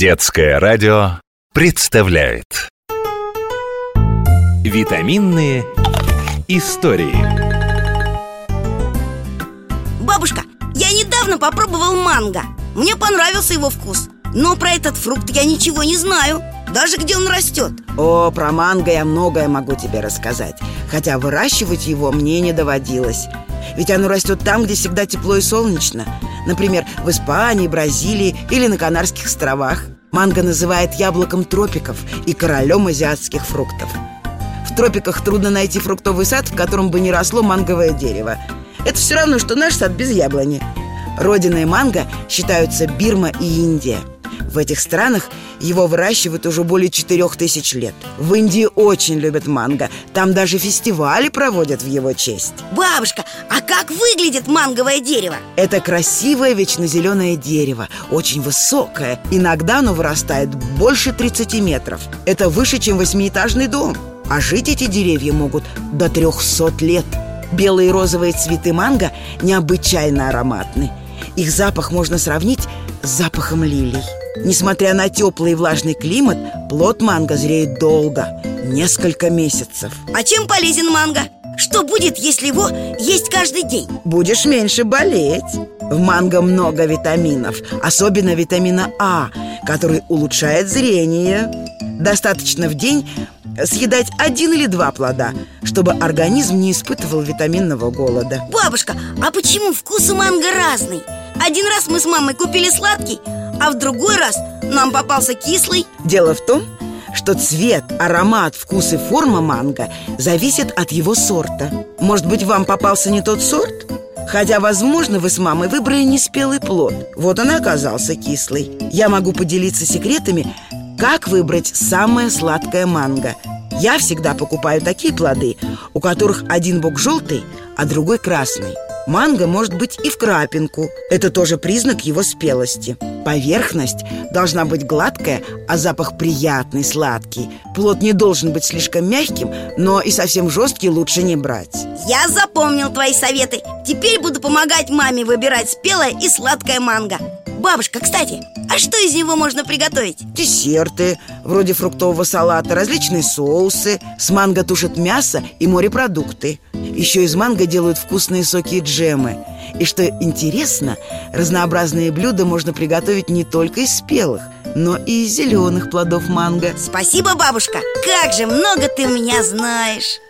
Детское радио представляет. Витаминные истории. Бабушка, я недавно попробовал манго. Мне понравился его вкус. Но про этот фрукт я ничего не знаю. Даже где он растет. О, про манго я многое могу тебе рассказать. Хотя выращивать его мне не доводилось. Ведь оно растет там, где всегда тепло и солнечно Например, в Испании, Бразилии или на Канарских островах. Манго называют яблоком тропиков и королем азиатских фруктов. В тропиках трудно найти фруктовый сад, в котором бы не росло манговое дерево. Это все равно, что наш сад без яблони. Родиной манго считаются Бирма и Индия – в этих странах его выращивают уже более четырех тысяч лет. В Индии очень любят манго. Там даже фестивали проводят в его честь. Бабушка, а как выглядит манговое дерево? Это красивое вечно зеленое дерево Очень высокое. Иногда оно вырастает больше 30 метров. Это выше, чем восьмиэтажный дом. А жить эти деревья могут до 300 лет. Белые и розовые цветы манго необычайно ароматны. Их запах можно сравнить с запахом лилий Несмотря на теплый и влажный климат, плод манго зреет долго, несколько месяцев А чем полезен манго? Что будет, если его есть каждый день? Будешь меньше болеть В манго много витаминов, особенно витамина А, который улучшает зрение Достаточно в день съедать один или два плода, чтобы организм не испытывал витаминного голода Бабушка, а почему вкус у манго разный? Один раз мы с мамой купили сладкий, а в другой раз нам попался кислый. Дело в том, что цвет, аромат, вкус и форма манго зависят от его сорта. Может быть, вам попался не тот сорт? Хотя, возможно, вы с мамой выбрали неспелый плод. Вот он и оказался кислый. Я могу поделиться секретами, как выбрать самое сладкое манго. Я всегда покупаю такие плоды, у которых один бок желтый, а другой красный Манго может быть и в крапинку. Это тоже признак его спелости. Поверхность должна быть гладкая, а запах приятный, сладкий. Плод не должен быть слишком мягким, но и совсем жесткий лучше не брать. Я запомнил твои советы. Теперь буду помогать маме выбирать спелое и сладкое манго. Бабушка, кстати, а что из него можно приготовить? Десерты, вроде фруктового салата, различные соусы. С манго тушат мясо и морепродукты Еще из манго делают вкусные соки и джемы И что интересно, разнообразные блюда можно приготовить не только из спелых но и из зеленых плодов манго Спасибо, бабушка! Как же много ты меня знаешь!